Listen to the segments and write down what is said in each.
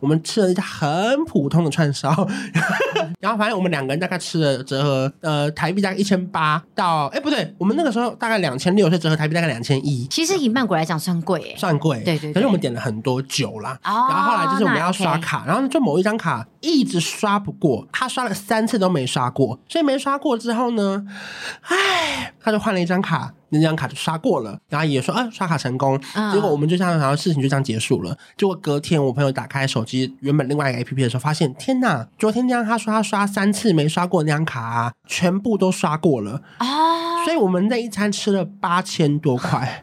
我们吃了一家很普通的串烧，然后反正我们两个人大概吃了折合呃台币大概一千八到哎不对，我们那个时候大概两千六，所以折合台币大概两千一。其实以曼谷来讲算贵哎，算贵，对，对对。可是我们点了很多酒啦，哦、然后后来就是我们要刷卡，然后就某一张卡一直刷不过，他刷了三次都没刷过，所以没刷过之后呢，哎，他就换了一张卡。那张卡就刷过了，然后也说啊刷卡成功，嗯、结果我们就这样，然后事情就这样结束了。结果隔天我朋友打开手机原本另外一个 A P P 的时候，发现天哪，昨天那张他说他刷三次没刷过那张卡，啊，全部都刷过了啊！所以我们那一餐吃了八千多块。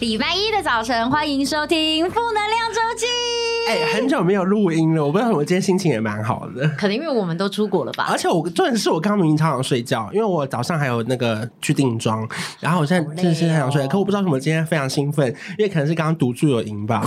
礼拜一的早晨，欢迎收听《负能量周记》。哎、欸，很久没有录音了，我不知道我今天心情也蛮好的。可能因为我们都出国了吧。而且我重点是我刚明明超想睡觉，因为我早上还有那个去定妆，然后我现在真的是很想睡，可我不知道为什么今天非常兴奋，因为可能是刚刚赌注有赢吧。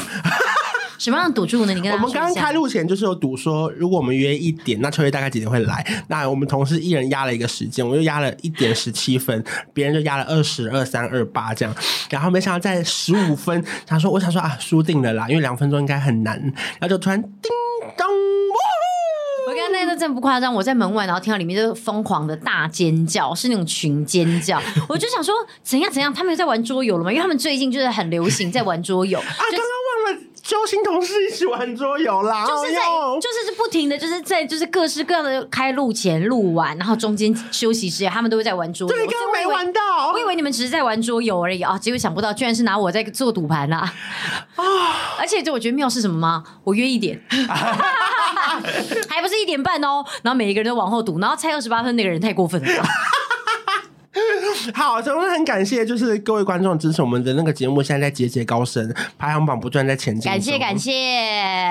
什么样的赌注呢？你跟他我们刚刚开录前就是有赌说，如果我们约一点，那秋叶大概几点会来？那我们同事一人压了一个时间，我就压了一点十七分，别人就压了二十二三二八这样。然后没想到在十五分，他说：“我想说啊，输定了啦，因为两分钟应该很难。”然后就突然叮当，我刚刚那个真不夸张，我在门外，然后听到里面就疯狂的大尖叫，是那种群尖叫。我就想说，怎样怎样？他们在玩桌游了吗？因为他们最近就是很流行在玩桌游。啊，刚刚忘了。揪心同事一起玩桌游啦，就是在就是是不停的就是在就是各式各样的开录前录完，然后中间休息时间他们都会在玩桌游。对，刚刚没玩到我，我以为你们只是在玩桌游而已啊，结果想不到居然是拿我在做赌盘啊！啊！而且就我觉得妙是什么吗？我约一点，还不是一点半哦，然后每一个人都往后赌，然后猜二十八分那个人太过分了。好，真的很感谢，就是各位观众支持我们的那个节目，现在在节节高升，排行榜不断在前进。感谢感谢。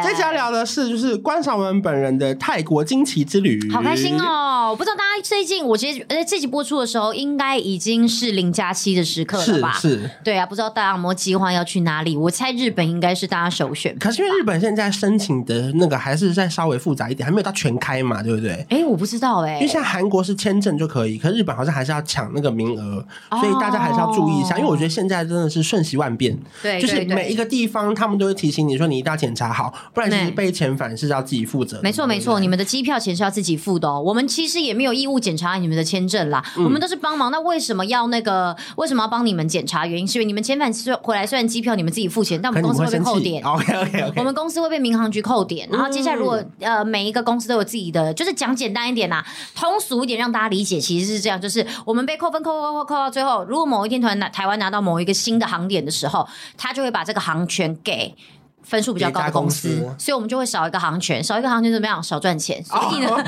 这期要聊的是，就是关韶文本人的泰国惊奇之旅，好开心哦！不知道大家最近，我其实呃这集播出的时候，应该已经是零加七的时刻了吧？是是，对啊，不知道大家有没有计划要去哪里？我猜日本应该是大家首选。可是因为日本现在申请的那个还是在稍微复杂一点，还没有到全开嘛，对不对？哎，我不知道哎、欸，因为现在韩国是签证就可以，可是日本好像还是要抢那个名额，所以大家还是要注意一下，哦、因为我觉得现在真的是瞬息万变，对，就是每一个地方他们都会提醒你说，你一定要检查好，不然其实被遣返是要自己负责。没错没错，你们的机票钱是要自己付的哦。我们其实也没有义务检查你们的签证啦，嗯、我们都是帮忙。那为什么要那个？为什么要帮你们检查？原因是因为你们遣返回来，虽然机票你们自己付钱，但我们公司会被扣点。OK OK OK，我们公司会被民航局扣点。然后接下来如果、嗯、呃每一个公司都有自己的，就是讲简单一点啦，通俗一点让大家理解，其实是这样，就是我们被扣分扣扣扣扣到最后，如果某一天团拿台湾拿到某一个新的航点的时候，他就会把这个航权给。分数比较高的公司，公司所以我们就会少一个行权，少一个行权怎么样？少赚钱。所以呢，哦、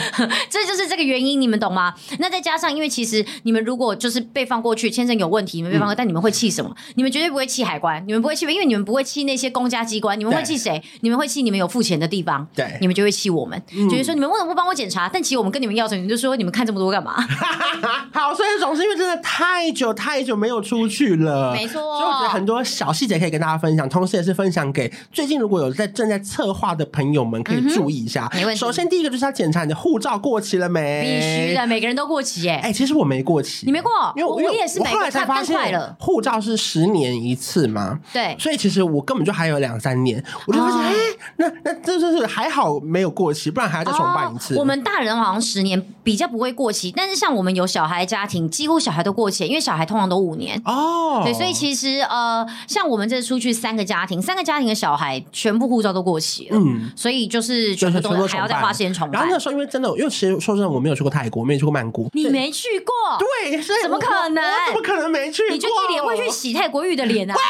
这就是这个原因，你们懂吗？那再加上，因为其实你们如果就是被放过去，签证有问题，你们被放过，嗯、但你们会气什么？你们绝对不会气海关，你们不会气，因为你们不会气那些公家机关，你们会气谁？你们会气你们有付钱的地方，对，你们就会气我们，嗯、就是说你们为什么不帮我检查？但其实我们跟你们要钱，你就说你们看这么多干嘛？好，所以总是因为真的太久太久没有出去了，没错，所以我觉得很多小细节可以跟大家分享，同时也是分享给最近如果有在正在策划的朋友们可以注意一下。没问题。首先，第一个就是要检查你的护照过期了没？必须的，每个人都过期哎。哎，其实我没过期，你没过，因为我也是。我后来才发现，护照是十年一次嘛。对。所以其实我根本就还有两三年，我就发现，哎，那那这就是还好没有过期，不然还要再重办一次。我们大人好像十年比较不会过期，但是像我们有小孩家庭，几乎小孩都过期，因为小孩通常都五年哦。对，所以其实呃，像我们这出去三个家庭，三个家庭的小孩全部护照都过期了，嗯，所以就是全部都还要再花时间重办。然后那时候因为真的，因为其实说真的，我没有去过泰国，我没有去过曼谷。你没去过？对，怎么可能？怎么可能没去过？你就一脸会去洗泰国浴的脸啊！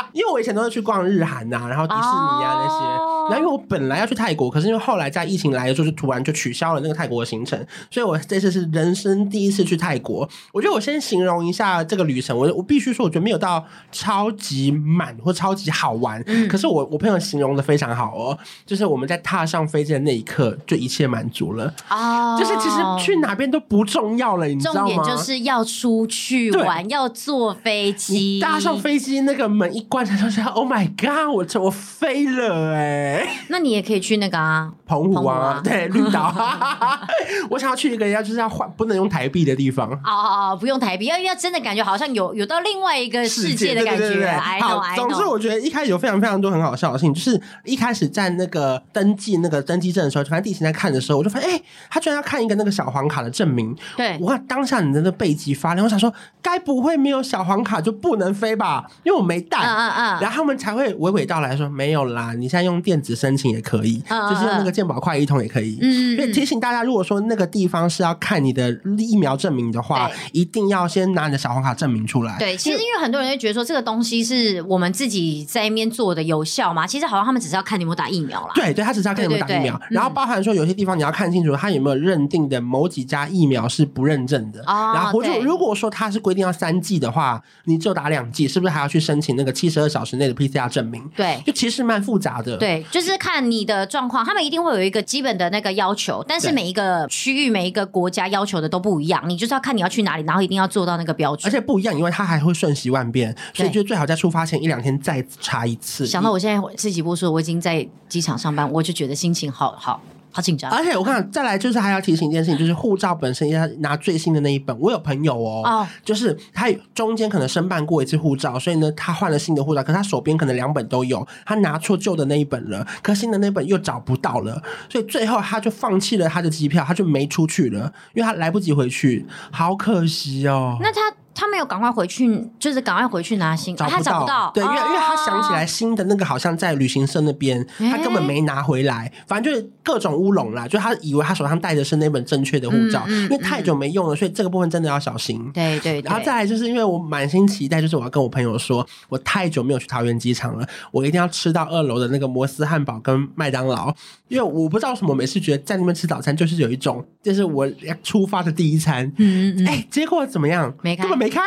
因为我以前都是去逛日韩呐，然后迪士尼啊那些。然后因为我本来要去泰国，可是因为后来在疫情来的时候，就突然就取消了那个泰国的行程，所以我这次是人生第一次去泰国。我觉得我先形容一下这个旅程，我我必须说，我觉得没有到超级满或超级好玩，嗯、可是我我朋友形容的非常好哦，就是我们在踏上飞机的那一刻，就一切满足了哦，就是其实去哪边都不重要了，你知道吗？重点就是要出去玩，要坐飞机，搭上飞机那个门一关，才说下 Oh my God，我我飞了哎、欸！那你也可以去那个啊，澎湖啊，湖啊对，绿岛。我想要去一个人家就是要换不能用台币的地方。哦哦哦，不用台币，要要真的感觉好像有有到另外一个世界的感觉。对对对对 I know, 好，总之我觉得一开始有非常非常多很好笑的事情，就是一开始在那个登记那个登记证的时候，反正地勤在看的时候，我就发现，哎、欸，他居然要看一个那个小黄卡的证明。对，我看当下你的那背脊发凉，我想说，该不会没有小黄卡就不能飞吧？因为我没带。嗯嗯嗯。然后他们才会娓娓道来说，没有啦，你现在用电子申请也可以，就是用那个健保快一通也可以。嗯，嗯，所以提醒大家，如果说那个地方是要看你的疫苗证明的话，一定要先拿你的小黄卡证明出来。对，其实因为很多人会觉得说这个东西是我们自己在那边做的有效嘛，其实好像他们只是要看你有没有打疫苗啦。对对，他只是要看你有没有打疫苗，然后包含说有些地方你要看清楚他有没有认定的某几家疫苗是不认证的。哦，然后如果如果说他是规定要三剂的话，你只有打两剂，是不是还要去申请那个七十二小时内的 PCR 证明？对，就其实蛮复杂的。对，就是看你的状况，他们一定会有一个基本的那个要求，但是每一个区域、每一个国家要求的都不一样，你就是要看你要去哪里，然后一定要做到那个标准。而且不一样，因为它还会瞬息万变，所以就最好在出发前一两天再查一次。想到我现在自己不说，我已经在机场上班，我就觉得心情好好。好紧张，而且我看再来就是还要提醒一件事情，就是护照本身要拿最新的那一本。我有朋友哦，哦就是他中间可能申办过一次护照，所以呢他换了新的护照，可是他手边可能两本都有，他拿错旧的那一本了，可新的那本又找不到了，所以最后他就放弃了他的机票，他就没出去了，因为他来不及回去，好可惜哦。那他。他没有赶快回去，就是赶快回去拿新，找不到，他找不到。对，因为、哦、因为他想起来新的那个好像在旅行社那边，他根本没拿回来。欸、反正就是各种乌龙啦，就他以为他手上带的是那本正确的护照，嗯嗯、因为太久没用了，所以这个部分真的要小心。对，对对。然后再来就是因为我满心期待，就是我要跟我朋友说，我太久没有去桃园机场了，我一定要吃到二楼的那个摩斯汉堡跟麦当劳，因为我不知道为什么，每次觉得在那边吃早餐就是有一种，就是我要出发的第一餐。嗯嗯。哎、欸，结果怎么样？没开，根本没开。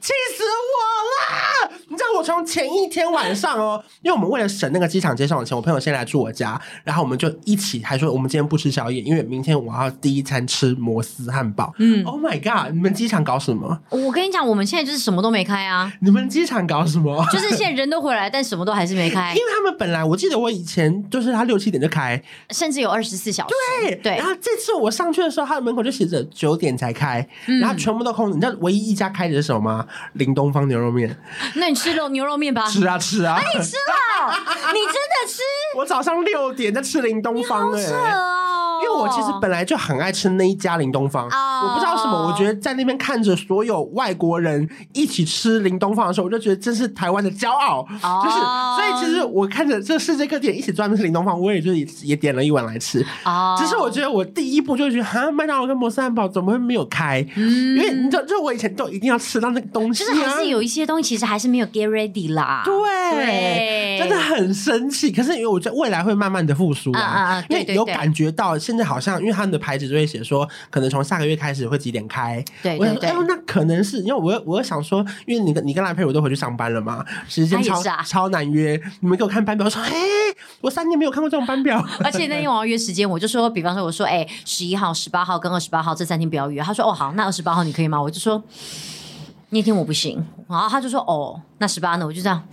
气死我了！你知道我从前一天晚上哦，因为我们为了省那个机场接送的钱，我朋友先来住我家，然后我们就一起还说我们今天不吃宵夜，因为明天我要第一餐吃摩斯汉堡。嗯，Oh my god！你们机场搞什么？我跟你讲，我们现在就是什么都没开啊。你们机场搞什么？就是现在人都回来，但什么都还是没开。因为他们本来我记得我以前就是他六七点就开，甚至有二十四小时。对对。然后这次我上去的时候，他的门口就写着九点才开，嗯、然后全部都空。你知道唯一一家开的是什么吗？林东方牛肉面，那你吃肉牛肉面吧？吃啊吃啊！那你吃了？你真的吃？我早上六点在吃林东方哎、欸。因为我其实本来就很爱吃那一家林东方，oh. 我不知道什么，我觉得在那边看着所有外国人一起吃林东方的时候，我就觉得这是台湾的骄傲，oh. 就是所以其实我看着这世界各地一起专门吃林东方，我也就也点了一碗来吃。Oh. 只是我觉得我第一步就觉得，哈，麦当劳跟摩斯汉堡怎么会没有开？嗯，因为你知道，就我以前都一定要吃到那个东西、啊，就是还是有一些东西其实还是没有 get ready 啦。对，对真的很生气。可是因为我觉得未来会慢慢的复苏啊，uh, uh, uh, 因为有感觉到。现在好像，因为他们的牌子就会写说，可能从下个月开始会几点开。对，我想说，哎呦，那可能是因为我我想说，因为你跟你跟赖佩我都回去上班了嘛，时间超、啊、超难约。你们给我看班表，我说，哎，我三年没有看过这种班表。而且那天 我要约时间，我就说，比方说，我说，哎，十一号、十八号跟二十八号这三天不要约。他说，哦，好，那二十八号你可以吗？我就说，那天我不行。然后他就说，哦，那十八呢？我就这样。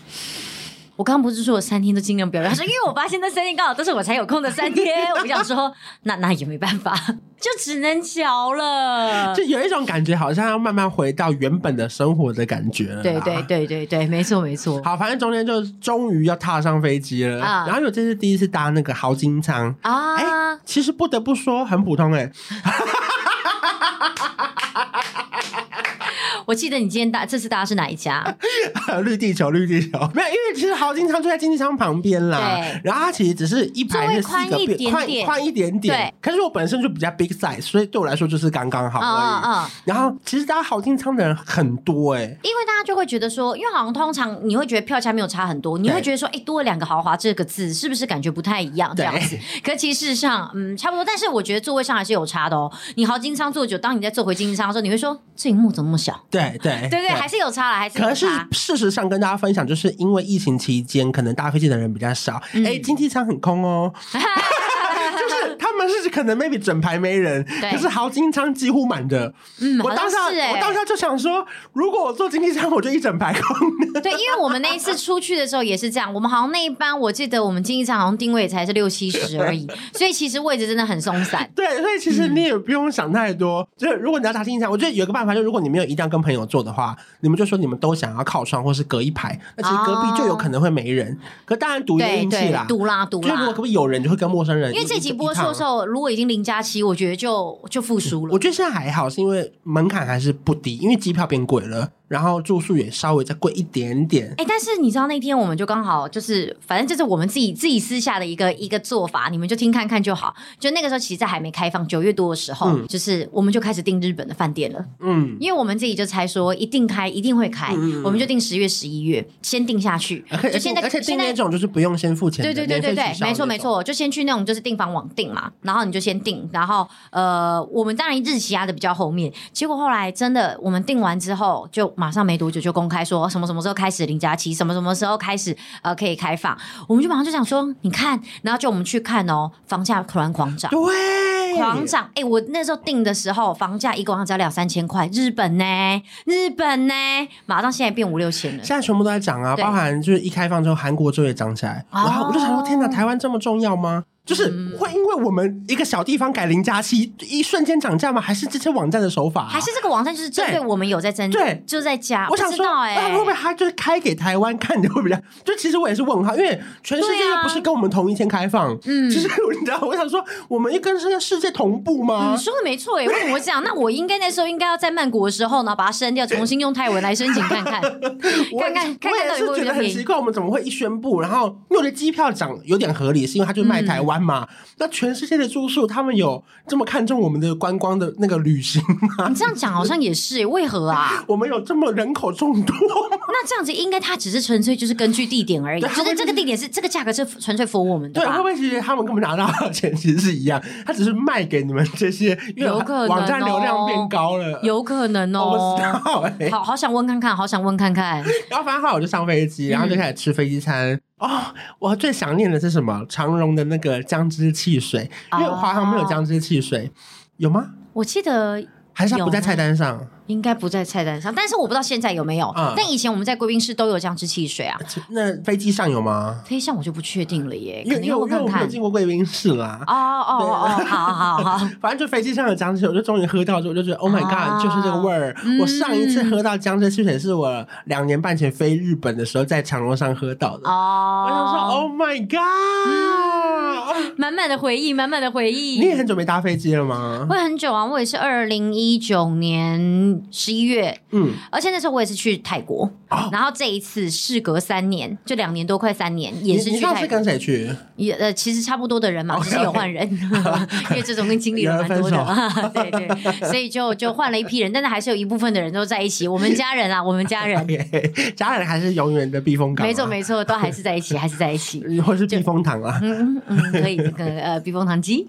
我刚刚不是说我三天都尽量不要说因为我发现那三天刚好都是我才有空的三天，我不想说，那那也没办法，就只能瞧了。就有一种感觉，好像要慢慢回到原本的生活的感觉了。对对对对对，没错没错。好，反正中间就终于要踏上飞机了，啊、然后有这是第一次搭那个豪金舱啊，哎，其实不得不说很普通哎、欸。我记得你今天搭这次搭的是哪一家？绿地球，绿地球。没有，因为其实豪金仓就在经济舱旁边啦。对。然后它其实只是一排是四个，宽宽一点点。对。可是我本身就比较 big size，所以对我来说就是刚刚好而已。嗯嗯。然后其实大家豪金仓的人很多哎、欸，因为大家就会觉得说，因为好像通常你会觉得票价没有差很多，你会觉得说，哎，多了两个豪华这个字是不是感觉不太一样这样子？可其实事实上，嗯，差不多。但是我觉得座位上还是有差的哦。你豪金仓坐久，当你在坐回经济舱的时候，你会说这萤幕怎么那么小？对对对对，还是有差了，还是。可是事实上跟大家分享，就是因为疫情期间，可能搭飞机的人比较少，哎、嗯，经济舱很空哦。就是他们是可能 maybe 整排没人，可是豪金仓几乎满的。嗯，我当下、欸、我当下就想说，如果我坐经济舱，我就一整排空。对，因为我们那一次出去的时候也是这样，我们好像那一班我记得我们经济舱好像定位才是六七十而已，所以其实位置真的很松散。对，所以其实你也不用想太多。嗯、就是如果你要搭经济舱，我觉得有个办法，就如果你没有一定要跟朋友坐的话，你们就说你们都想要靠窗或是隔一排，那其实隔壁就有可能会没人。哦、可当然赌运气啦，赌啦赌啦。就如果可不可以有人，就会跟陌生人。因为这集播出的时候，如果已经零加七，我觉得就就复苏了。我觉得现在还好，是因为门槛还是不低，因为机票变贵了。然后住宿也稍微再贵一点点，哎，但是你知道那天我们就刚好就是，反正就是我们自己自己私下的一个一个做法，你们就听看看就好。就那个时候其实在还没开放，九月多的时候，嗯、就是我们就开始订日本的饭店了。嗯，因为我们自己就猜说一定开，一定会开，嗯、我们就订十月、十一月，先订下去。就现在，而且订那种就是不用先付钱。对对对对对，没错没错，就先去那种就是订房网订嘛，然后你就先订，然后呃，我们当然日期压的比较后面，结果后来真的我们订完之后，就马上没多久就。公开说什么什么时候开始零加七，什么什么时候开始呃可以开放，我们就马上就想说，你看，然后就我们去看哦，房价突然狂涨，对，狂涨。哎，我那时候订的时候，房价一个晚上只要两三千块，日本呢，日本呢，马上现在变五六千了，现在全部都在涨啊，包含就是一开放之后，韩国就会涨起来，然后我就想说，天哪，台湾这么重要吗？就是会因为我们一个小地方改零加七，一瞬间涨价吗？还是这些网站的手法、啊？还是这个网站就是针对我们有在增？对，就在加。我想说，哎、欸，会不会他就是开给台湾看的会比较？就其实我也是问号，因为全世界又不是跟我们同一天开放。嗯，其实你知道，我想说，我们一跟世界世界同步吗？你说的没错，哎，为什么会这样？那我应该那时候应该要在曼谷的时候呢，把它删掉，重新用泰文来申请看看，看看看看到底会不会觉得很奇怪，我们怎么会一宣布，然后因为我的机票涨有点合理，是因为他就卖台湾嘛？嗯、那。全世界的住宿，他们有这么看重我们的观光的那个旅行吗？你这样讲好像也是，为何啊？我们有这么人口众多，那这样子应该他只是纯粹就是根据地点而已，就是这个地点是这个价格是纯粹 for 我们的。对，会不会其实他们根本拿到的钱其实是一样，他只是卖给你们这些，有可能网站流量变高了，有可能哦。好好想问看看，好想问看看。然后反正后来我就上飞机，然后就开始吃飞机餐。哦，我最想念的是什么？长荣的那个姜汁汽水，因为华航没有姜汁汽水，有吗？我记得。还是它不在菜单上，应该不在菜单上，但是我不知道现在有没有。嗯、但以前我们在贵宾室都有姜汁汽水啊。那飞机上有吗？飞机上我就不确定了耶，肯定我看看。因为我没有进过贵宾室啦。哦哦哦，好好好。反正就飞机上的姜汁汽水，我就终于喝到之后，我就觉得 Oh my God，就是这个味儿。嗯、我上一次喝到姜汁汽水是我两年半前飞日本的时候，在长荣上喝到的。哦，我想说 Oh my God。嗯满满的回忆，满满的回忆。你也很久没搭飞机了吗？会很久啊，我也是二零一九年十一月，嗯，而且那时候我也是去泰国，哦、然后这一次事隔三年，就两年多快三年，也是去泰国。是跟谁去？也呃，其实差不多的人嘛，只是有换人，因为这种跟经历了蛮多的，对对，所以就就换了一批人，但是还是有一部分的人都在一起。我们家人啊，我们家人，okay, 家人还是永远的避风港，啊。没错没错，都还是在一起，还是在一起，或是避风塘啊。嗯嗯。可以，可呃，避风塘机。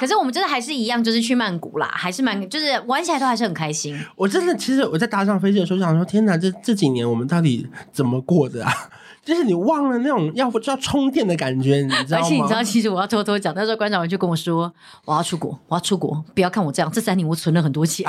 可是我们真的还是一样，就是去曼谷啦，还是蛮，就是玩起来都还是很开心。我真的，其实我在搭上飞机的时候，想说，天哪，这这几年我们到底怎么过的啊？就是你忘了那种要就要充电的感觉，你知道吗？而且你知道，其实我要偷偷讲，那时候关长就跟我说，我要出国，我要出国，不要看我这样，这三年我存了很多钱。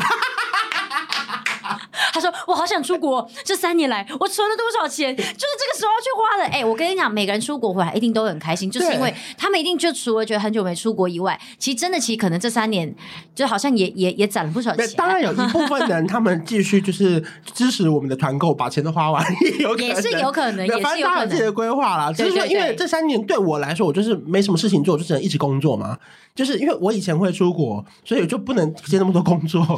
他说：“我好想出国。这三年来，我存了多少钱？就是这个时候要去花的。哎、欸，我跟你讲，每个人出国回来一定都很开心，就是因为他们一定就除了觉得很久没出国以外，其实真的，其实可能这三年就好像也也也攒了不少钱。当然有一部分人，他们继续就是支持我们的团购，把钱都花完，也有可能，也是有可能，也是有可能。的规划啦，只是说，因为这三年对我来说，我就是没什么事情做，我就只能一直工作嘛。就是因为我以前会出国，所以我就不能接那么多工作。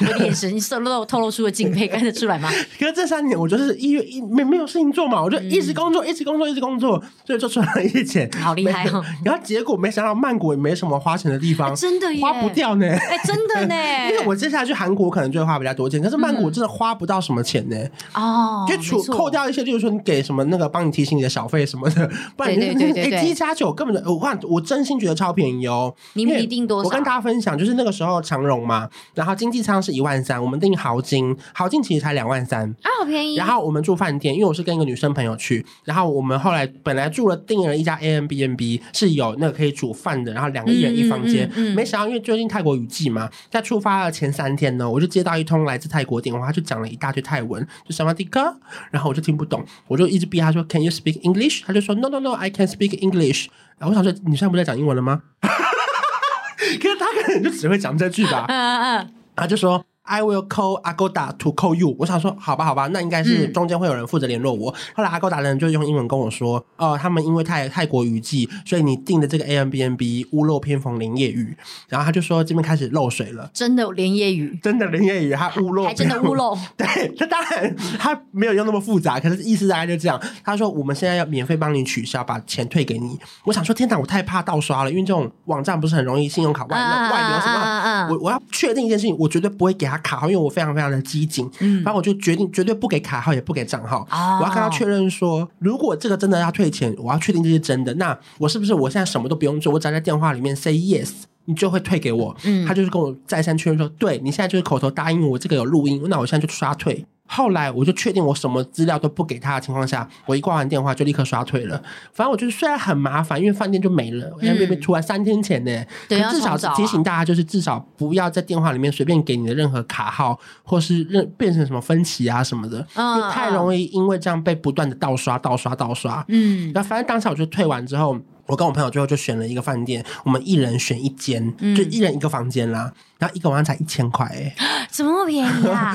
我的眼神透露透露出了敬佩，看得出来吗？可是这三年我就是一月一没没有事情做嘛，我就一直工作，嗯、一直工作，一直工作，所以就赚了一些钱，好厉害哦！然后结果没想到曼谷也没什么花钱的地方，欸、真的耶花不掉呢。哎、欸，真的呢，因为我接下来去韩国可能就会花比较多钱，可是曼谷真的花不到什么钱呢。哦、嗯，就除扣掉一些，就是说你给什么那个帮你提醒你的小费什么的，不然你对对对机加九根本就我看我真心觉得超便宜哦，你们一定多。我跟大家分享，就是那个时候长荣嘛，然后经济舱是一万三，我们订豪金，豪金其实才两万三啊，好便宜。然后我们住饭店，因为我是跟一个女生朋友去，然后我们后来本来住了订了一家 Airbnb 是有那个可以煮饭的，然后两个一人一房间，嗯嗯嗯、没想到因为最近泰国雨季嘛，在出发的前三天呢，我就接到一通来自泰国电话，他就讲了一大堆泰文，就什么迪哥，然后我就听不懂，我就一直逼他说 Can you speak English？他就说 No No No，I can speak English。然后我想说你现在不在讲英文了吗？可是他可能就只会讲这句吧，嗯嗯，他就说。I will call Agoda to call you。我想说，好吧，好吧，那应该是中间会有人负责联络我。嗯、后来 Agoda 的人就用英文跟我说，哦，他们因为泰泰国雨季，所以你订的这个 Airbnb 屋漏偏逢连夜雨。然后他就说这边开始漏水了，真的连夜雨，真的连夜雨，他屋漏，还真的屋漏。对，他当然他没有用那么复杂，可是意思大概就这样。他说我们现在要免费帮你取消，把钱退给你。我想说，天哪，我太怕盗刷了，因为这种网站不是很容易信用卡外漏外流什么。我我要确定一件事情，我绝对不会给他卡号，因为我非常。非常的机警，嗯，然后我就决定绝对不给卡号，也不给账号。哦、我要跟他确认说，如果这个真的要退钱，我要确定这是真的，那我是不是我现在什么都不用做，我只要在电话里面 say yes，你就会退给我？嗯，他就是跟我再三确认说，对你现在就是口头答应我这个有录音，那我现在就刷退。后来我就确定我什么资料都不给他的情况下，我一挂完电话就立刻刷退了。反正我觉得虽然很麻烦，因为饭店就没了，因为突然三天前呢，对，至少提醒大家就是至少不要在电话里面随便给你的任何卡号，或是认变成什么分歧啊什么的，因为太容易因为这样被不断的盗刷、盗刷、盗刷。嗯，那反正当时我就退完之后，我跟我朋友最后就选了一个饭店，我们一人选一间，就一人一个房间啦。然后一个晚上才一千块，哎，怎么那么便宜啊？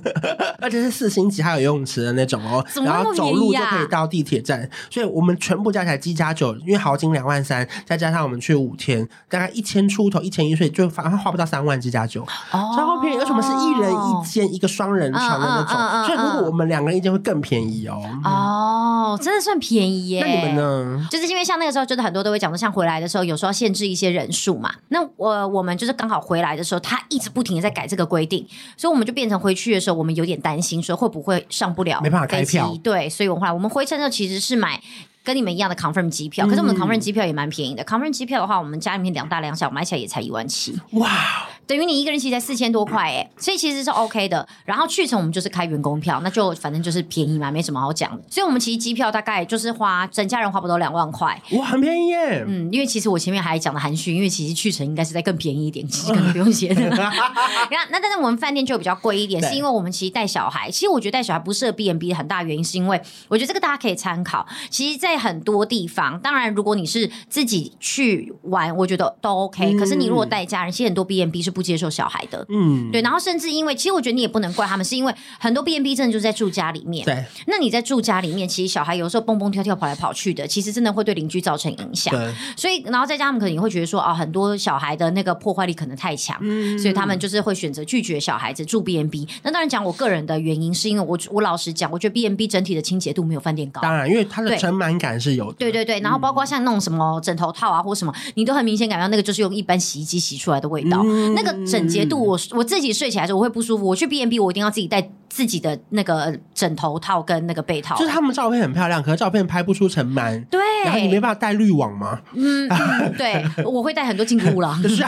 而且是四星级，还有游泳池的那种哦。然后走路就可以到地铁站，所以我们全部加起来机加酒，因为豪金两万三，再加上我们去五天，大概一千出头，一千一岁就反而花不到三万机加酒，超便宜。而且我们是一人一间，一个双人床的那种，所以如果我们两个人一间会更便宜哦。哦，真的算便宜耶。那你们呢？就是因为像那个时候，就是很多都会讲说，像回来的时候，有时候限制一些人数嘛。那我我们就是刚好回来。的时候，他一直不停的在改这个规定，所以我们就变成回去的时候，我们有点担心，说会不会上不了，没办法开票。对，所以我们后来我们回程的时候其实是买跟你们一样的 confirm 机票，可是我们的 confirm 机票也蛮便宜的。嗯、confirm 机票的话，我们家里面两大两小买起来也才一万七。哇！等于你一个人其实才四千多块哎，所以其实是 OK 的。然后去程我们就是开员工票，那就反正就是便宜嘛，没什么好讲的。所以我们其实机票大概就是花整家人花不到两万块，哇，很便宜耶。嗯，因为其实我前面还讲的含蓄，因为其实去程应该是在更便宜一点，其实可能 不用写的。那那但是我们饭店就比较贵一点，是因为我们其实带小孩。其实我觉得带小孩不适合 B&B 的很大原因，是因为我觉得这个大家可以参考。其实，在很多地方，当然如果你是自己去玩，我觉得都 OK。可是你如果带家人，其实很多 B n B 是不接受小孩的。嗯，对，然后甚至因为，其实我觉得你也不能怪他们，是因为很多 B N B 真的就是在住家里面。对，那你在住家里面，其实小孩有时候蹦蹦跳跳跑来跑去的，其实真的会对邻居造成影响。对，所以然后再加上他们可能也会觉得说，哦，很多小孩的那个破坏力可能太强，嗯，所以他们就是会选择拒绝小孩子住 B N B。那当然讲我个人的原因，是因为我我老实讲，我觉得 B N B 整体的清洁度没有饭店高。当然，因为它的尘螨感是有的。对对对，然后包括像那种什么枕头套啊或什么，你都很明显感到那个就是用一般洗衣机洗出来的味道，嗯、那个整洁度我，我我自己。睡起来的时候我会不舒服，我去 B N B，我一定要自己带自己的那个枕头套跟那个被套。就是他们照片很漂亮，可是照片拍不出尘螨。对，然后你没办法带滤网吗？嗯，对，我会带很多金乌啦。虽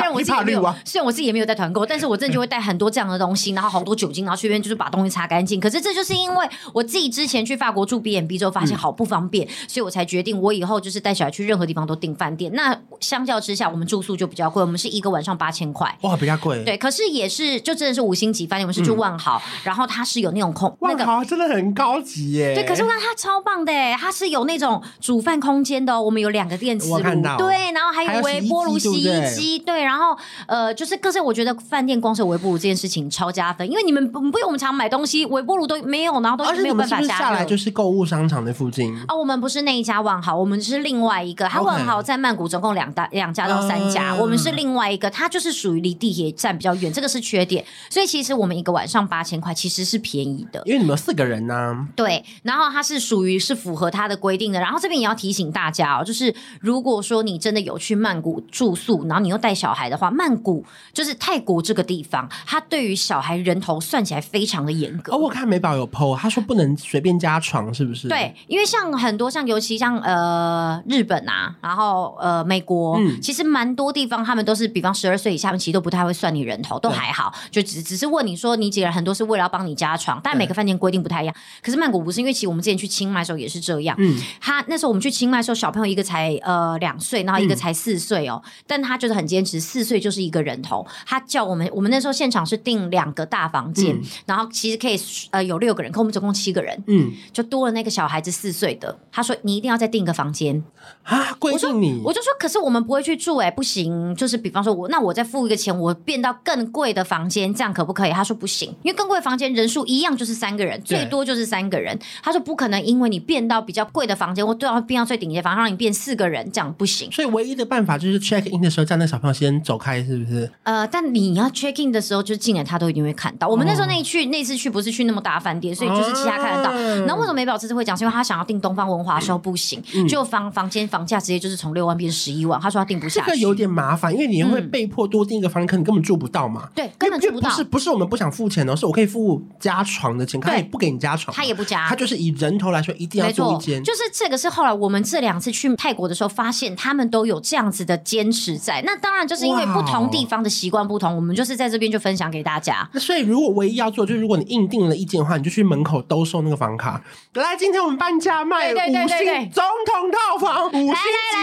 然我自己没有，虽然我自己也没有带团购，但是我真的就会带很多这样的东西，然后好多酒精，然后去那边就是把东西擦干净。可是这就是因为我自己之前去法国住 B N B 之后发现好不方便，嗯、所以我才决定我以后就是带小孩去任何地方都订饭店。那相较之下，我们住宿就比较贵，我们是一个晚上八千块，哇，比较贵。对，可是也是就真的是五星级饭店，我们是住万豪，然后它是有那种空万豪，真的很高级耶。对，可是我看它超棒的耶，它是有那种煮饭空间的哦。我们有两个电磁炉，对，然后还有微波炉、洗衣机，对，然后呃，就是可是我觉得饭店光是微波炉这件事情超加分，因为你们不不用我们常买东西，微波炉都没有，然后都没有办法加下来就是购物商场的附近啊？我们不是那一家万豪，我们是另外一个。它万豪在曼谷总共两大两家到三家，我们是另外一个，它就是属于离地铁站比较远，这个是缺点。所以其实我们一个晚上八千块其实是便宜的，因为你们有四个人呢、啊。对，然后它是属于是符合它的规定的。然后这边也要提醒大家哦，就是如果说你真的有去曼谷住宿，然后你又带小孩的话，曼谷就是泰国这个地方，它对于小孩人头算起来非常的严格。哦，我看美宝有 PO，他说不能随便加床，是不是？对，因为像很多像尤其像呃日本啊，然后呃美国，嗯、其实蛮多地方他们都是，比方十二岁以下面其实都不太会算你人头，都还好，就只只是问你说你几个人，很多是为了要帮你加床，但每个饭店规定不太一样。可是曼谷不是，因为其实我们之前去清迈的时候也是这样。嗯，他那时候我们去清迈的时候，小朋友一个才呃两岁，然后一个才四岁哦，嗯、但他就是很坚持，四岁就是一个人头。他叫我们，我们那时候现场是订两个大房间，嗯、然后其实可以呃有六个人，可我们总共七个人，嗯，就多了那个小孩子四岁的。他说你一定要再订一个房间啊，规定你，我就说可是我们不会去住哎、欸，不行，就是比方说我那我在付一个钱，我变到更贵的房间，这样可不可以？他说不行，因为更贵的房间人数一样就是三个人，最多就是三个人。他说不可能，因为你变到比较贵的房间，我都要变到最顶级房间，让你变四个人，这样不行。所以唯一的办法就是 check in 的时候叫那小朋友先走开，是不是？呃，但你要 check in 的时候，就进来他都一定会看到。我们那时候那一去那次去不是去那么大饭店，所以就是其他看得到。那、哦、为什么美宝这次会讲？是因为他想要订东方文华的时候不行，嗯、就房房间房价直接就是从六万变十一万，他说他订不下。这个有点麻烦，因为你会被迫多订一个房间，可你根本住不到嘛。对，根本住不到。不是不是我们不想付钱哦，是我可以付加床的钱，他也不给你加床，他也不加，他就是以人头来说一定要住一间。就是这个是后来我们这两次去泰国的时候发现，他们都有这样子的坚持在。那当然就是因为不同地方的习惯不同，我们就是在这边就分享给大家。那所以如果唯一要做，就是如果你硬订了一间的话，你就去门口兜售那个房卡。来，今天我们半价卖五星总统套房，五星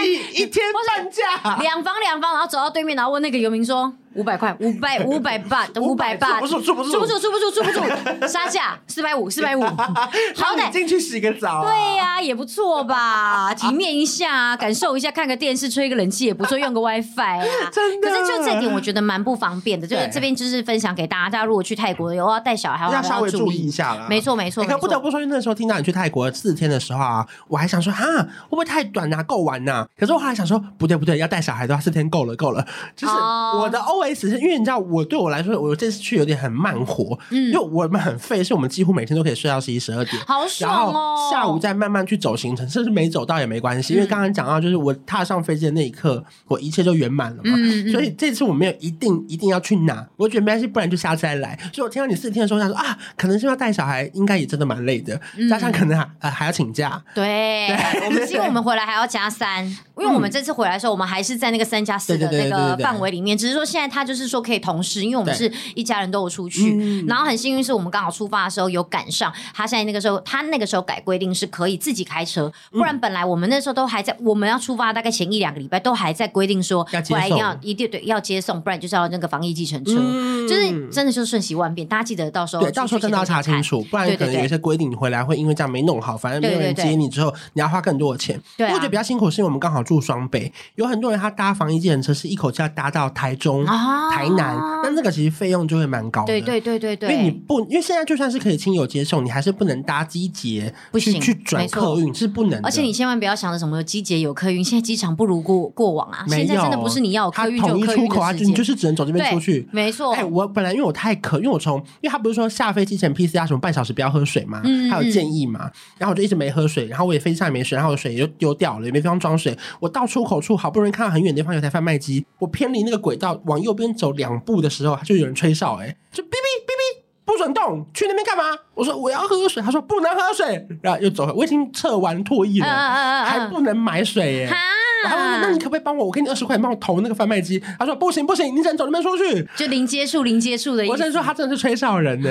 级一天半价，两房两房，然后走到对面，然后问那个游民说。五百块，五百五百八，五百八，住不住？住不住？住不住？住不住？住不住？杀价四百五，四百五，好歹进去洗个澡。对呀，也不错吧？体面一下，感受一下，看个电视，吹个冷气也不错，用个 WiFi 啊。真的。可是就这点，我觉得蛮不方便的。就是这边就是分享给大家，大家如果去泰国有要带小孩，要稍微注意一下了。没错，没错。可不得不说，那时候听到你去泰国四天的时候啊，我还想说啊，会不会太短啊？够玩呐？可是我后来想说，不对不对，要带小孩的话，四天够了够了。就是我的 OS 是因为你知道。我对我来说，我这次去有点很慢活，嗯，因为我们很废，是我们几乎每天都可以睡到十一、十二点，好爽哦。下午再慢慢去走行程，甚至没走到也没关系，因为刚刚讲到，就是我踏上飞机的那一刻，我一切就圆满了嘛。嗯，所以这次我没有一定一定要去哪，我觉得没关系，不然就下次再来。所以我听到你四天的时候，想说啊，可能是要带小孩，应该也真的蛮累的，加上可能还呃还要请假。对，我们因为我们回来还要加三，因为我们这次回来的时候，我们还是在那个三加四的那个范围里面，只是说现在他就是说可以同。同时，因为我们是一家人都有出去，嗯、然后很幸运是我们刚好出发的时候有赶上。他现在那个时候，他那个时候改规定是可以自己开车，不然本来我们那时候都还在，我们要出发大概前一两个礼拜都还在规定说，要接送，要一定对要接送，不然就是要那个防疫计程车，嗯、就是真的就是瞬息万变。大家记得到时候对，到时候真的要查清楚，不然可能有一些规定你回来会因为这样没弄好，反正没有人接你之后，你要花更多的钱。对，我觉得比较辛苦是因为我们刚好住双北，有很多人他搭防疫计程车是一口气要搭到台中、啊、台南，那那个其实费用就会蛮高的，对对对对对，因为你不，因为现在就算是可以亲友接送，你还是不能搭机捷，不行去转客运是不能的。而且你千万不要想着什么机捷有客运，现在机场不如过过往啊。现在真的不是你要有客运就客运的时间，统一出口啊，你就是只能走这边出去。没错。哎，我本来因为我太渴，因为我从，因为他不是说下飞机前 PCR 什么半小时不要喝水嘛，他有建议嘛，然后我就一直没喝水，然后我也飞机上也没水，然后我水就丢掉了，也没地方装水。我到出口处好不容易看到很远的地方有台贩卖机，我偏离那个轨道往右边走两步的时候，就有人吹哨，哎。就哔哔哔哔，不准动！去那边干嘛？我说我要喝水，他说不能喝水，然后又走了。我已经测完唾液了，还不能买水耶。然后那你可不可以帮我？我给你二十块，你帮我投那个贩卖机。他说不行不行，你只能走那边出去。就零接触零接触的意思。我只能说他真的是吹哨人呢。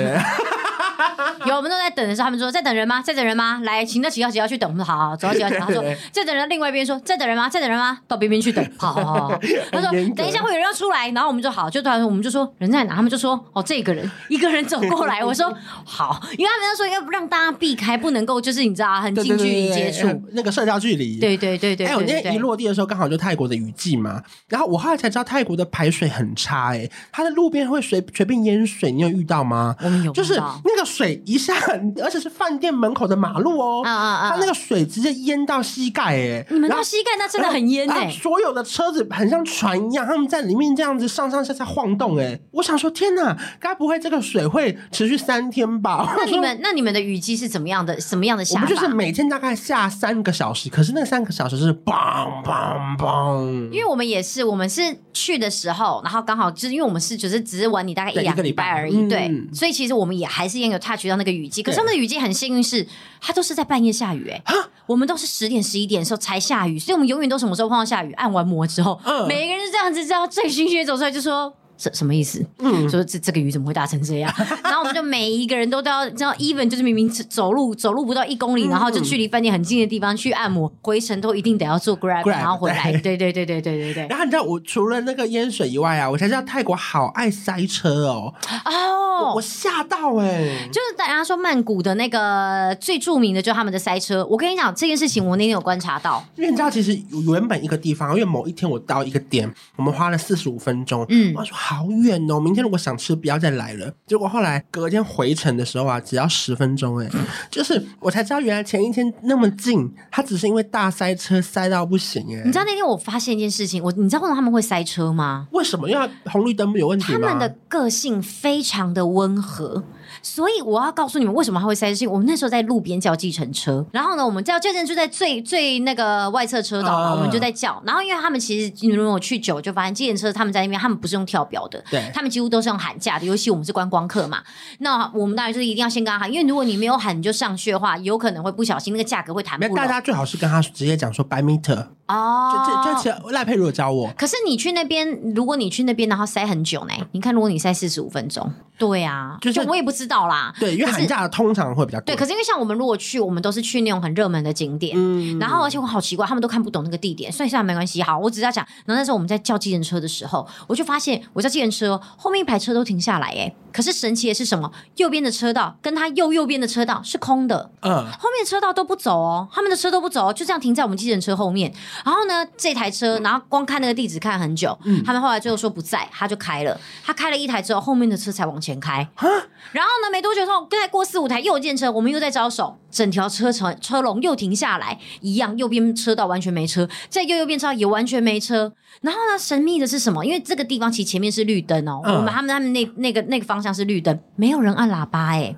有我们都在等的时候，他们说在等人吗？在等人吗？来，请到几号几号去等。我们说好，好，走到几号几号。他说在等人，另外一边说在等人吗？在等人吗？到边边去等。好好好，他说等一下会有人要出来，然后我们就好，就突然我们就说人在哪？他们就说哦，这个人一个人走过来。我说好，因为他们就说要让大家避开，不能够就是你知道很近距离接触那个社交距离。对对对对。哎，我那天一落地的时候，刚好就泰国的雨季嘛。然后我后来才知道泰国的排水很差，哎，它的路边会随随便淹水，你有遇到吗？我们有，就是那个水一下，而且是饭店门口的马路哦，啊啊啊！它那个水直接淹到膝盖，哎，你们到膝盖那真的很淹哎，所有的车子很像船一样，他们在里面这样子上上下下晃动，哎，我想说天哪，该不会这个水会持续三天吧？那你们那你们的雨季是怎么样的？什么样的下？我们就是每天大概下三个小时，可是那三个小时是砰砰砰，因为我们也是，我们是去的时候，然后刚好就是因为我们是只是只是玩你大概一两个礼拜而已，对，所以其实我们也还是也有 touch 到那个雨季，可是他们的雨季很幸运是，它都是在半夜下雨，哎，我们都是十点十一点的时候才下雨，所以我们永远都什么时候碰到下雨，按完摩之后，每一个人是这样子，这样醉醺醺走出来就说。什什么意思？嗯，说这这个鱼怎么会大成这样？然后我们就每一个人都都要，知道 even 就是明明走路走路不到一公里，嗯、然后就距离饭店很近的地方去按摩，回程都一定得要坐 Grab, Grab 然后回来。对对对对对对对。然后你知道我除了那个淹水以外啊，我才知道泰国好爱塞车哦。哦，我吓到哎、欸！就是大家说曼谷的那个最著名的，就是他们的塞车。我跟你讲这件事情，我那天有观察到。因为你知道，其实原本一个地方，因为某一天我到一个点，我们花了四十五分钟。嗯，我说。好远哦！明天如果想吃，不要再来了。结果后来隔天回程的时候啊，只要十分钟哎，就是我才知道原来前一天那么近，它只是因为大塞车塞到不行哎。你知道那天我发现一件事情，我你知道为什么他们会塞车吗？为什么？因为红绿灯有问题吗？他们的个性非常的温和。所以我要告诉你们，为什么他会塞车？我们那时候在路边叫计程车，然后呢，我们叫计程车就在最最那个外侧车道嘛，我们就在叫。然后因为他们其实，如果去久，就发现计程车他们在那边，他们不是用跳表的，对，他们几乎都是用喊价的。尤其我们是观光客嘛，那我们当然就是一定要先跟他喊，因为如果你没有喊你就上去的话，有可能会不小心那个价格会谈不拢。大家最好是跟他直接讲说 by meter 哦，就就就赖佩如教我。可是你去那边，如果你去那边然后塞很久呢？你看，如果你塞四十五分钟，对啊，就是我也不知道啦，对，因为。寒假通常会比较贵，对，可是因为像我们如果去，我们都是去那种很热门的景点，嗯，然后而且我好奇怪，他们都看不懂那个地点，所以算没关系。好，我只是要讲，然后那时候我们在叫计程车的时候，我就发现我叫计程车，后面一排车都停下来，哎，可是神奇的是什么？右边的车道跟他右右边的车道是空的，嗯，后面的车道都不走哦，他们的车都不走，就这样停在我们计程车后面。然后呢，这台车，然后光看那个地址看很久，嗯，他们后来最后说不在，他就开了，他开了一台之后，后面的车才往前开，哈，然后呢，没多久之后，再过四五台又。电车，我们又在招手，整条车程车龙又停下来，一样，右边车道完全没车，在右右边车道也完全没车。然后呢，神秘的是什么？因为这个地方其实前面是绿灯哦，嗯、我们他们他们那那个那个方向是绿灯，没有人按喇叭哎。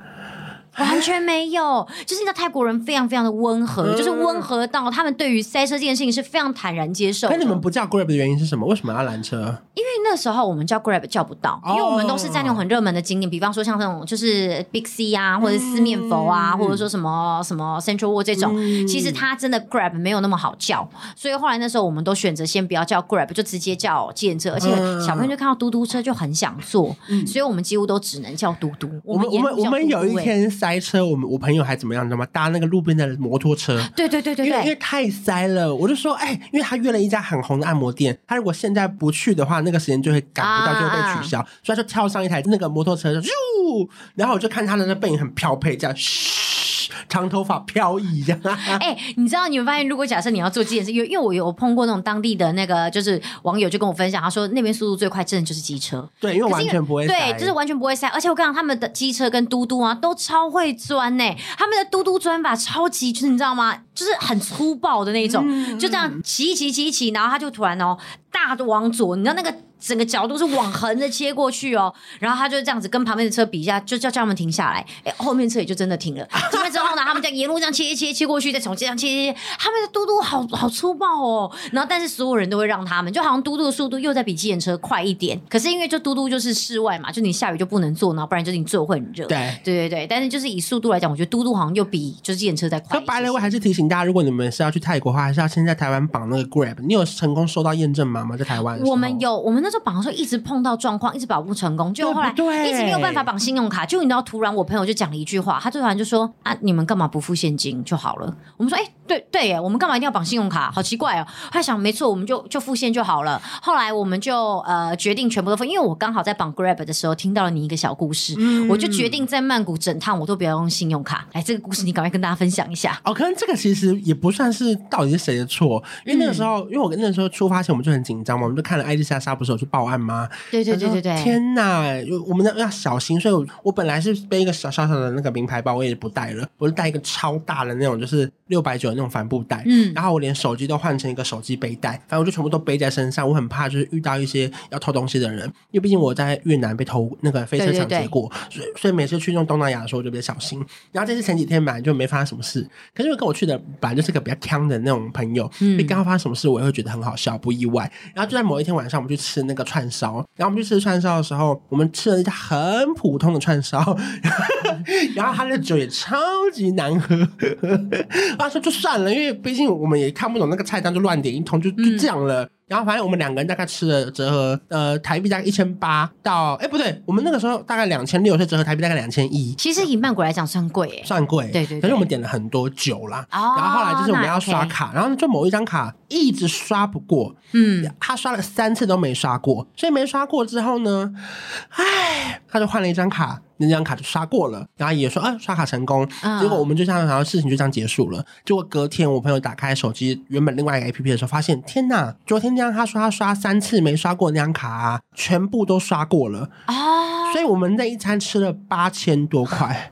完全没有，就是那泰国人非常非常的温和，嗯、就是温和到他们对于塞车这件事情是非常坦然接受。那你们不叫 Grab 的原因是什么？为什么要拦车？因为那时候我们叫 Grab 叫不到，哦、因为我们都是在那种很热门的景点，比方说像那种就是 Big C 啊，或者四面佛啊，嗯、或者说什么什么 Central World 这种，嗯、其实它真的 Grab 没有那么好叫，所以后来那时候我们都选择先不要叫 Grab，就直接叫计程车，而且小朋友就看到嘟嘟车就很想坐，嗯、所以我们几乎都只能叫嘟嘟。我们我们我们有一天塞车，我们我。朋友还怎么样？你知道吗？搭那个路边的摩托车。对对对对对，因为因为太塞了，我就说，哎，因为他约了一家很红的按摩店，他如果现在不去的话，那个时间就会赶不到，就会被取消，啊、所以他就跳上一台那个摩托车，然后我就看他的那背影很飘配，这样嘘。长头发飘逸这样，哎、欸，你知道你们发现，如果假设你要做这件事，因为因为我有碰过那种当地的那个就是网友就跟我分享，他说那边速度最快，真的就是机车，对，因为完全不会塞，对，就是完全不会塞，而且我跟你讲他们的机车跟嘟嘟啊都超会钻呢，他们的嘟嘟钻法超级，就是你知道吗？就是很粗暴的那种，嗯、就这样骑一骑骑一骑，然后他就突然哦大的往左，你知道那个。整个角度是往横的切过去哦，然后他就这样子跟旁边的车比一下，就叫叫他们停下来。哎，后面车也就真的停了。停了之后呢，他们在沿路这样切一切切过去，再从这样切切切。他们的嘟嘟好好粗暴哦。然后但是所有人都会让他们，就好像嘟嘟的速度又在比计程车快一点。可是因为就嘟嘟就是室外嘛，就你下雨就不能坐，然后不然就是你坐会很热。对对对对。但是就是以速度来讲，我觉得嘟嘟好像又比就是计程车再快。白了，我还是提醒大家，如果你们是要去泰国的话，还是要先在台湾绑那个 Grab。你有成功收到验证码吗？在台湾？我们有，我们那时候绑的时候一直碰到状况，一直绑不成功，就后来一直没有办法绑信用卡。就你知道，突然我朋友就讲了一句话，他突然就说：“啊，你们干嘛不付现金就好了？”我们说：“哎、欸，对对耶，我们干嘛一定要绑信用卡？好奇怪哦。”他想，没错，我们就就付现就好了。后来我们就呃决定全部都付，因为我刚好在绑 Grab 的时候听到了你一个小故事，嗯、我就决定在曼谷整趟我都不要用信用卡。哎，这个故事你赶快跟大家分享一下。哦，可能这个其实也不算是到底是谁的错，因为那个时候，嗯、因为我跟那个时候出发前我们就很紧张嘛，我们就看了艾丽莎莎不是有去报案吗？对对对对对，天哪，我们要要小心，所以我，我本来是背一个小小小的那个名牌包，我也不带了，我就带一个超大的那种，就是六百九的那种帆布袋，嗯，然后我连手机都换成一个手机背带，反正我就全部都背在身上，我很怕就是遇到一些要偷东西的人，因为毕竟我在越南被偷那个飞车抢劫过，所以所以每次去那种东南亚的时候我就比较小心。然后这次前几天本来就没发生什么事，可是因为跟我去的本来就是个比较锵的那种朋友，嗯，刚刚发生什么事我也会觉得很好笑，不意外。然后就在某一天晚上，我们去吃那个串烧，然后我们去吃串烧的时候，我们吃了一家很普通的串烧，然后他的酒也超级难喝，他说就算了，因为毕竟我们也看不懂那个菜单，就乱点一通，就就这样了。嗯然后反正我们两个人大概吃了折合呃台币大概一千八到哎不对，我们那个时候大概两千六，所以折合台币大概两千一。其实以曼谷来讲算贵诶，算贵。对，对对。可是我们点了很多酒啦，哦、然后后来就是我们要刷卡，然后就某一张卡一直刷不过，嗯，他刷了三次都没刷过，所以没刷过之后呢，哎，他就换了一张卡。那张卡就刷过了，然后也说啊刷卡成功，嗯、结果我们就这样，然后事情就这样结束了。结果隔天我朋友打开手机原本另外一个 APP 的时候，发现天呐，昨天他说他刷三次没刷过那张卡啊，全部都刷过了啊！所以我们那一餐吃了八千多块。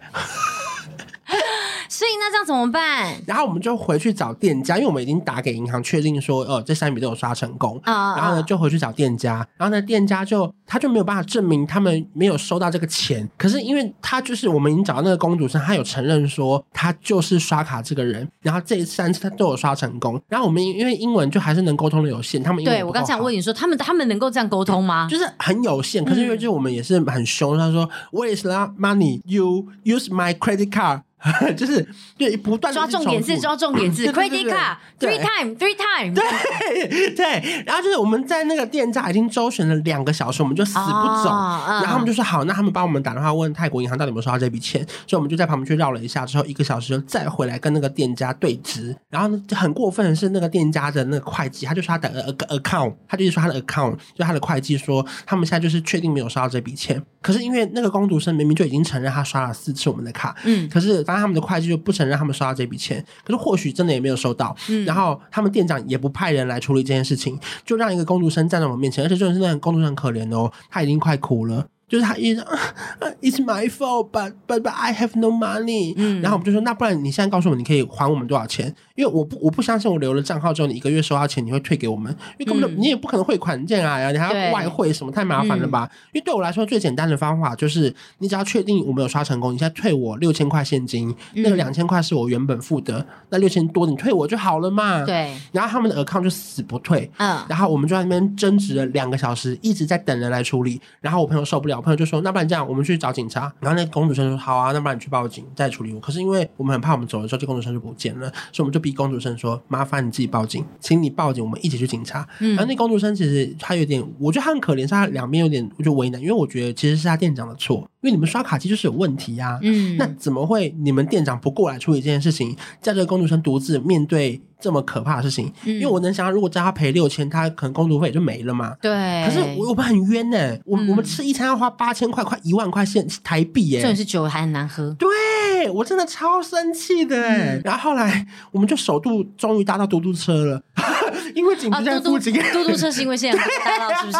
所以那这样怎么办？然后我们就回去找店家，因为我们已经打给银行确定说，哦，这三笔都有刷成功。啊，然后呢，就回去找店家，然后呢，店家就他就没有办法证明他们没有收到这个钱。可是因为他就是我们已经找到那个公主生，他有承认说他就是刷卡这个人，然后这三次他都有刷成功。然后我们因为英文就还是能沟通的有限，他们对我刚想问你说，他们他们能够这样沟通吗？就是很有限。可是因为就我们也是很凶，他说 Where is that money? You use my credit card. 就是对不断抓重点字，抓重点字，credit card three time three time，对 对，然后就是我们在那个店家已经周旋了两个小时，我们就死不走，然后他们就说好，那他们帮我们打电话问泰国银行到底有没有收到这笔钱，所以我们就在旁边去绕了一下，之后一个小时就再回来跟那个店家对质，然后呢很过分的是那个店家的那个会计，他就说他的 account，他就是说他的 account，就他的会计说他们现在就是确定没有收到这笔钱，可是因为那个工读生明明就已经承认他刷了四次我们的卡，嗯，可是。他们的会计就不承认他们收到这笔钱，可是或许真的也没有收到。嗯，然后他们店长也不派人来处理这件事情，就让一个工读生站在我们面前，而且这种真的工读生很可怜哦，他已经快哭了。就是他一直，It's my fault, but but but I have no money。嗯，然后我们就说，那不然你现在告诉我，你可以还我们多少钱？因为我不我不相信，我留了账号之后，你一个月收到钱，你会退给我们，因为根本就你也不可能汇款进来啊，你还要外汇什么，太麻烦了吧？因为对我来说，最简单的方法就是，你只要确定我没有刷成功，你现在退我六千块现金，那个两千块是我原本付的，那六千多你退我就好了嘛。对。然后他们的 account 就死不退，嗯，然后我们就在那边争执了两个小时，一直在等人来处理。然后我朋友受不了。小朋友就说：“那不然这样，我们去找警察。”然后那公主生说：“好啊，那不然你去报警，再处理我。”可是因为我们很怕我们走的时候，这公主生就不见了，所以我们就逼公主生说：“麻烦你自己报警，请你报警，我们一起去警察。嗯”然后那公主生其实他有点，我觉得他很可怜，是他两边有点就为难，因为我觉得其实是他店长的错，因为你们刷卡机就是有问题呀、啊。嗯，那怎么会你们店长不过来处理这件事情，叫这个工读生独自面对？这么可怕的事情，因为我能想到，如果叫他赔六千，他可能工读费也就没了嘛。对。可是我我们很冤呢、欸，我我们吃一餐要花八千块，快一万块现台币耶、欸。这是酒还很难喝。对，我真的超生气的哎、欸。嗯、然后后来我们就首度终于搭到嘟嘟车了，因为警察在附近。嘟嘟车是因为现在 搭到是不是？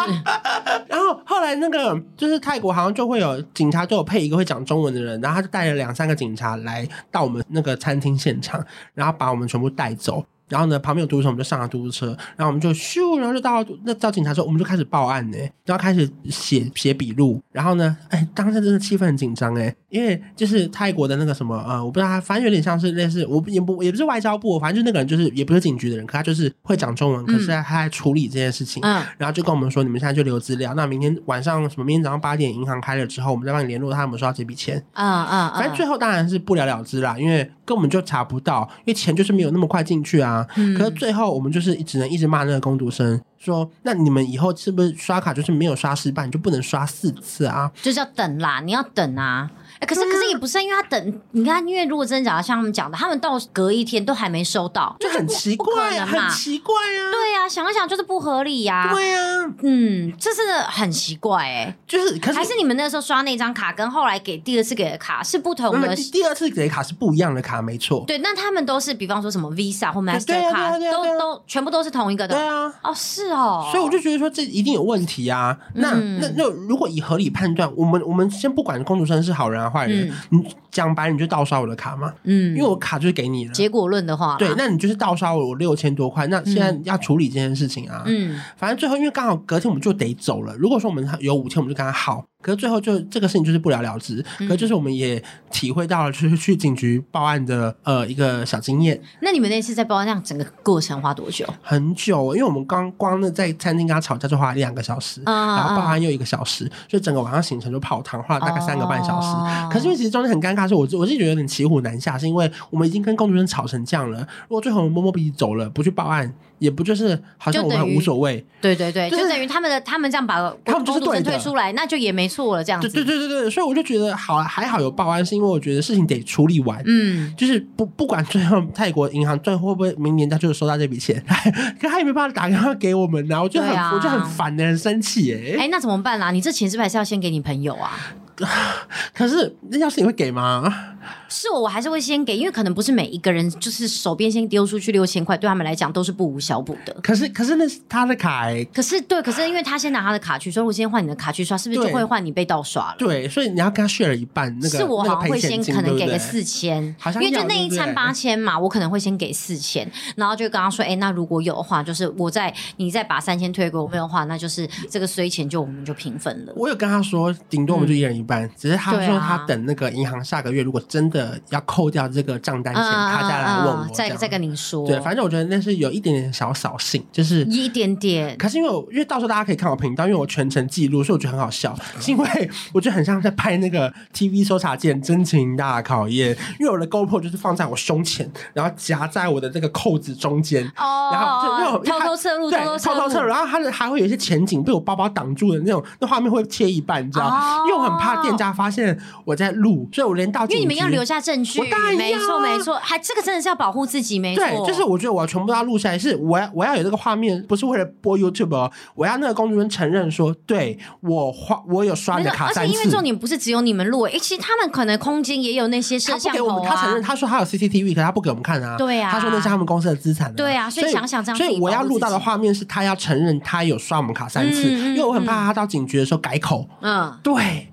然后后来那个就是泰国好像就会有警察，就有配一个会讲中文的人，然后他就带了两三个警察来到我们那个餐厅现场，然后把我们全部带走。然后呢，旁边有嘟嘟车，我们就上了嘟嘟车，然后我们就咻，然后就到那到警察说，我们就开始报案呢，然后开始写写笔录。然后呢，哎，当时真的气氛很紧张哎，因为就是泰国的那个什么呃，我不知道他，反正有点像是类似，我也不也不是外交部，反正就是那个人就是也不是警局的人，可他就是会讲中文，可是他还在处理这件事情。嗯，然后就跟我们说，你们现在就留资料，那明天晚上什么，明天早上八点银行开了之后，我们再帮你联络他有没有收到这笔钱。啊啊，反正最后当然是不了了之啦，因为根本就查不到，因为钱就是没有那么快进去啊。啊。嗯、可是最后我们就是只能一直骂那个工读生。说，那你们以后是不是刷卡就是没有刷失败，你就不能刷四次啊？就是要等啦，你要等啊。哎，可是可是也不是，因为他等你看，因为如果真的假的，像他们讲的，他们到隔一天都还没收到，就很奇怪啊，很奇怪啊。对呀，想一想就是不合理呀。对呀，嗯，这是很奇怪哎，就是可是还是你们那时候刷那张卡跟后来给第二次给的卡是不同的，第二次给的卡是不一样的卡，没错。对，那他们都是比方说什么 Visa 或 Mastercard 都都全部都是同一个的。对啊，哦是哦，所以我就觉得说这一定有问题啊。那那那如果以合理判断，我们我们先不管公主生是好人坏人，你讲白，你就盗刷我的卡嘛。嗯，因为我卡就是给你了。结果论的话，对，那你就是盗刷我六千多块。那现在要处理这件事情啊。嗯，反正最后因为刚好隔天我们就得走了。如果说我们有五天，我们就跟他好。可是最后就这个事情就是不了了之。可是就是我们也体会到了，就是去警局报案的呃一个小经验。那你们那次在报案，那整个过程花多久？很久，因为我们刚光呢在餐厅跟他吵架就花了两个小时，然后报案又一个小时，所以整个晚上行程就泡汤，花了大概三个半小时。可是因为其实中间很尴尬，是我我自己觉得有点骑虎难下，是因为我们已经跟工作人员吵成这样了。如果最后我们摸摸鼻子走了，不去报案。也不就是好像我们很无所谓，对对对，就等于他们的他们这样把他们就是对推出来，那就也没错了，这样子。对对对对，所以我就觉得好还好有报案，是因为我觉得事情得处理完。嗯，就是不不管最后泰国银行最后会不会明年他就收到这笔钱，可他也没办法打电话给我们，然后就很我就很烦的，很生气哎。哎，那怎么办啦？你这钱是不是还是要先给你朋友啊？可是那要是你会给吗？是我，我还是会先给，因为可能不是每一个人就是手边先丢出去六千块，对他们来讲都是不无小补的。可是，可是那是他的卡，欸，可是对，可是因为他先拿他的卡去，所以我先换你的卡去刷，是不是就会换你被盗刷了？对，所以你要跟他 share 一半那个。是我好像会先可能给个四千，因为就那一餐八千嘛，我可能会先给四千，然后就跟他说，哎，欸，那如果有的话，就是我再你再把三千退给我，没有的话，那就是这个衰钱就我们就平分了。我有跟他说，顶多我们就一人一只是他说他等那个银行下个月如果真的要扣掉这个账单钱，他再来问我，再再跟您说。对，反正我觉得那是有一点点小扫兴，就是一点点。可是因为我因为到时候大家可以看我频道，因为我全程记录，所以我觉得很好笑。是因为我觉得很像在拍那个 TV 搜查线真情大考验，因为我的 GoPro 就是放在我胸前，然后夹在我的这个扣子中间，然后就那种偷偷侧录，对，偷偷侧录，然后它的还会有一些前景被我包包挡住的那种，那画面会切一半，你知道？因为我很怕店家发现我在录，所以我连到因为你们要留下证据，没错没错，还这个真的是要保护自己，没错。对，就是我觉得我要全部都要录下来，是我要我要有这个画面，不是为了播 YouTube 哦，我要那个工作人员承认说，对我花我有刷你的卡三次。而且因为重点不是只有你们录，哎，其实他们可能空间也有那些摄像头啊。他承认，他说他有 CCTV，可是他不给我们看啊。对啊，他说那是他们公司的资产。对啊，所以想想这样，所以我要录到的画面是他要承认他有刷我们卡三次，因为我很怕他到警局的时候改口。嗯，对。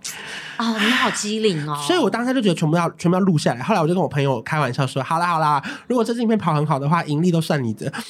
啊，你好机灵哦！所以我当时就觉得全部要全部要录下来。后来我就跟我朋友开玩笑说：“好啦好啦，如果这支影片跑很好的话，盈利都算你的。”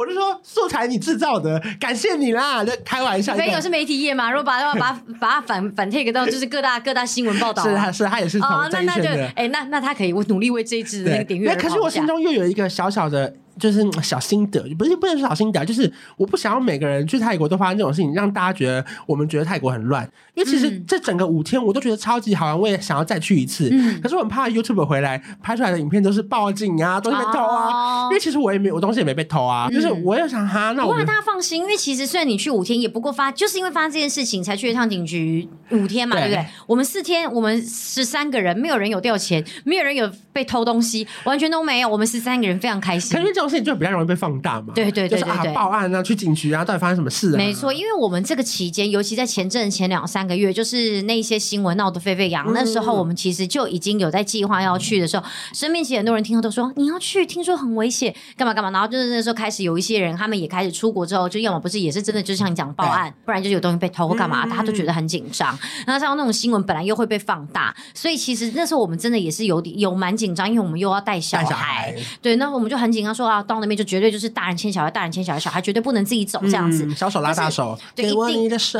我就说素材你制造的，感谢你啦！就开玩笑。朋友是媒体业嘛，如果把把把把它反反 take 到就是各大各大新闻报道，是他是他也是从这一圈的。哎，那那他可以，我努力为这一支那个点阅。那可是我心中又有一个小小的。就是小心得，不是不能说小心得，就是我不想要每个人去泰国都发生这种事情，让大家觉得我们觉得泰国很乱。因为其实这整个五天我都觉得超级好玩，我也想要再去一次。嗯、可是我很怕 YouTube 回来拍出来的影片都是报警啊，都是被偷啊。哦、因为其实我也没我东西也没被偷啊，嗯、就是我又想哈，那大家放心，因为其实虽然你去五天，也不过发就是因为发生这件事情才去一趟警局五天嘛，对，对不对？我们四天，我们十三个人，没有人有掉钱，没有人有被偷东西，完全都没有。我们十三个人非常开心。可是这种事情就比较容易被放大嘛？对对对对，对，就是啊，报案啊，去警局啊，到底发生什么事啊？没错，因为我们这个期间，尤其在前阵前两三个月，就是那些新闻闹得沸沸扬那时候我们其实就已经有在计划要去的时候，身边其实很多人听到都说你要去，听说很危险，干嘛干嘛，然后就是那时候开始有一些人，他们也开始出国之后，就要么不是也是真的，就像你讲报案，不然就有东西被偷或干嘛，大家都觉得很紧张。那像那种新闻本来又会被放大，所以其实那时候我们真的也是有点有蛮紧张，因为我们又要带小孩，小孩。对，那我们就很紧张说要到那边就绝对就是大人牵小孩，大人牵小孩，小孩绝对不能自己走这样子，嗯、小手拉大手，对，给我你的手，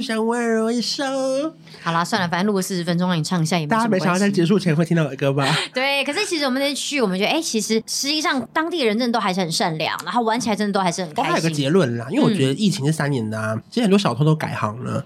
像温柔一首。好啦，算了，反正录个四十分钟让你唱一下也没什么关系。大家没想到在结束前会听到我的歌吧？对，可是其实我们那天去，我们觉得，哎、欸，其实实际上当地人真的都还是很善良，然后玩起来真的都还是很开心。我还有个结论啦，因为我觉得疫情这三年呢、其实很多小偷都改行了，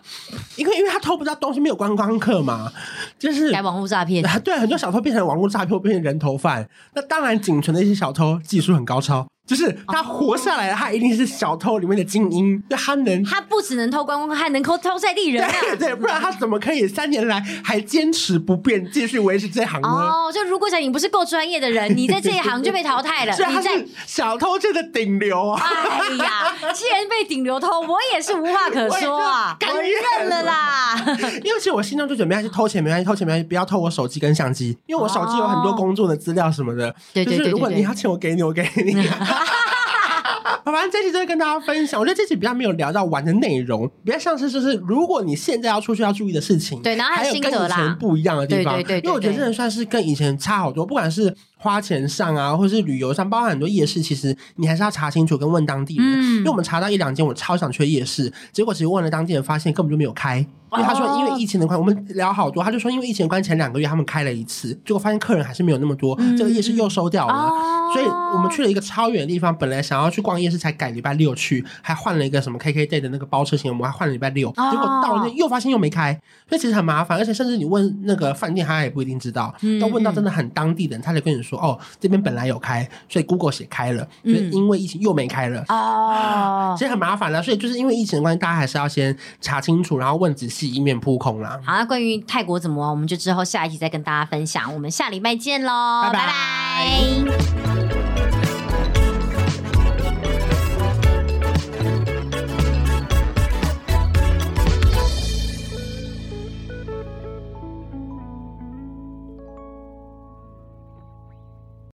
因为因为他偷不到东西，没有观光客嘛，就是改网络诈骗。对，很多小偷变成网络诈骗，变成人头贩。那当然，仅存的一些小偷技术很高超。就是他活下来了，他一定是小偷里面的精英，就他能，他不只能偷观光，还能偷偷在地人啊，对 对，不然他怎么可以三年来还坚持不变，继续维持这行呢？哦，就如果讲你不是够专业的人，你在这一行就被淘汰了。你在小偷界的顶流啊！哎呀，既然被顶流偷，我也是无话可说啊，我认了啦。因为其实我心中就准备要去偷钱，没关系，偷钱没关系，不要偷我手机跟相机，因为我手机有很多工作的资料什么的。对对对，如果你要钱，我给你，我给你。反正这期就会跟大家分享，我觉得这期比较没有聊到玩的内容，比较像是就是如果你现在要出去要注意的事情，对，然后还有跟以前不一样的地方，对对对，因为我觉得真的算是跟以前差好多，不管是花钱上啊，或是旅游上，包含很多夜市，其实你还是要查清楚跟问当地人，嗯。因为我们查到一两间我超想去的夜市，结果其实问了当地人，发现根本就没有开。因为他说，因为疫情的关系，我们聊好多，他就说，因为疫情的关系，前两个月他们开了一次，结果发现客人还是没有那么多，嗯、这个夜市又收掉了，哦、所以我们去了一个超远的地方，本来想要去逛夜市，才改礼拜六去，还换了一个什么 KK day 的那个包车型，我们还换了礼拜六，结果到了那又发现又没开，所以其实很麻烦，而且甚至你问那个饭店，他也不一定知道，要问到真的很当地人，他才跟你说，哦，这边本来有开，所以 Google 写开了，所以因为疫情又没开了，哦，其实很麻烦了，所以就是因为疫情的关系，大家还是要先查清楚，然后问仔细，以免扑空啦。好，那关于泰国怎么玩，我们就之后下一集再跟大家分享。我们下礼拜见喽，拜拜。拜拜。